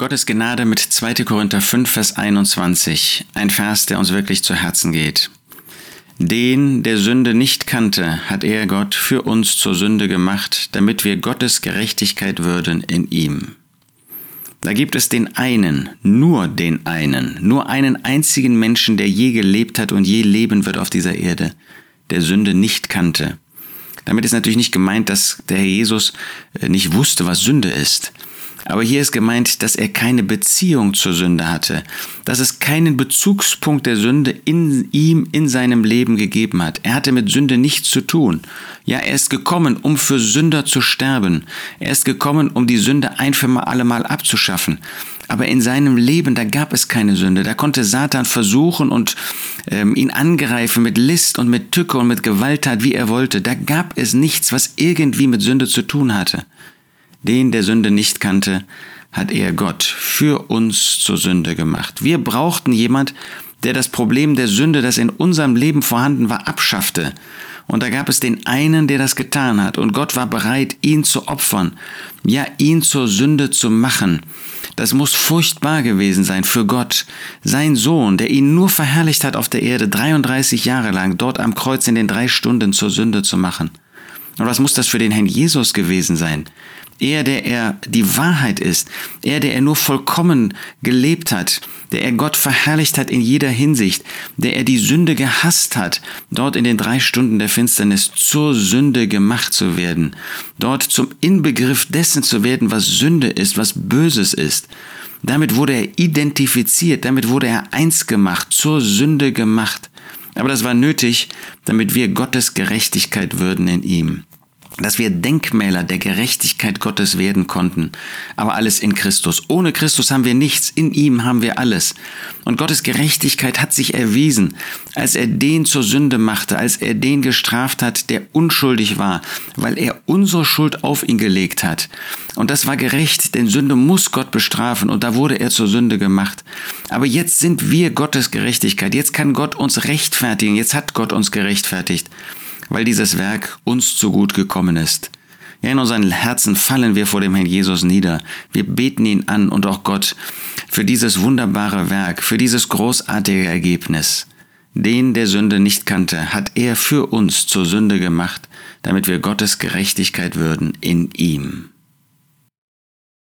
Gottes Gnade mit 2. Korinther 5, Vers 21, ein Vers, der uns wirklich zu Herzen geht. Den, der Sünde nicht kannte, hat er Gott für uns zur Sünde gemacht, damit wir Gottes Gerechtigkeit würden in ihm. Da gibt es den einen, nur den einen, nur einen einzigen Menschen, der je gelebt hat und je leben wird auf dieser Erde, der Sünde nicht kannte. Damit ist natürlich nicht gemeint, dass der Herr Jesus äh, nicht wusste, was Sünde ist. Aber hier ist gemeint, dass er keine Beziehung zur Sünde hatte, dass es keinen Bezugspunkt der Sünde in ihm, in seinem Leben gegeben hat. Er hatte mit Sünde nichts zu tun. Ja, er ist gekommen, um für Sünder zu sterben. Er ist gekommen, um die Sünde ein für alle Mal abzuschaffen. Aber in seinem Leben, da gab es keine Sünde. Da konnte Satan versuchen und ähm, ihn angreifen mit List und mit Tücke und mit Gewalttat, wie er wollte. Da gab es nichts, was irgendwie mit Sünde zu tun hatte den der Sünde nicht kannte, hat er Gott für uns zur Sünde gemacht. Wir brauchten jemand, der das Problem der Sünde, das in unserem Leben vorhanden war, abschaffte. Und da gab es den einen, der das getan hat. Und Gott war bereit, ihn zu opfern. Ja, ihn zur Sünde zu machen. Das muss furchtbar gewesen sein für Gott. Sein Sohn, der ihn nur verherrlicht hat auf der Erde, 33 Jahre lang, dort am Kreuz in den drei Stunden zur Sünde zu machen. Und was muss das für den Herrn Jesus gewesen sein? Er, der er die Wahrheit ist, er, der er nur vollkommen gelebt hat, der er Gott verherrlicht hat in jeder Hinsicht, der er die Sünde gehasst hat, dort in den drei Stunden der Finsternis zur Sünde gemacht zu werden, dort zum Inbegriff dessen zu werden, was Sünde ist, was Böses ist. Damit wurde er identifiziert, damit wurde er eins gemacht, zur Sünde gemacht. Aber das war nötig, damit wir Gottes Gerechtigkeit würden in ihm dass wir Denkmäler der Gerechtigkeit Gottes werden konnten. Aber alles in Christus. Ohne Christus haben wir nichts, in ihm haben wir alles. Und Gottes Gerechtigkeit hat sich erwiesen, als er den zur Sünde machte, als er den gestraft hat, der unschuldig war, weil er unsere Schuld auf ihn gelegt hat. Und das war gerecht, denn Sünde muss Gott bestrafen und da wurde er zur Sünde gemacht. Aber jetzt sind wir Gottes Gerechtigkeit. Jetzt kann Gott uns rechtfertigen. Jetzt hat Gott uns gerechtfertigt weil dieses Werk uns zu gut gekommen ist. Ja, in unseren Herzen fallen wir vor dem Herrn Jesus nieder. Wir beten ihn an und auch Gott für dieses wunderbare Werk, für dieses großartige Ergebnis. Den der Sünde nicht kannte, hat er für uns zur Sünde gemacht, damit wir Gottes Gerechtigkeit würden in ihm.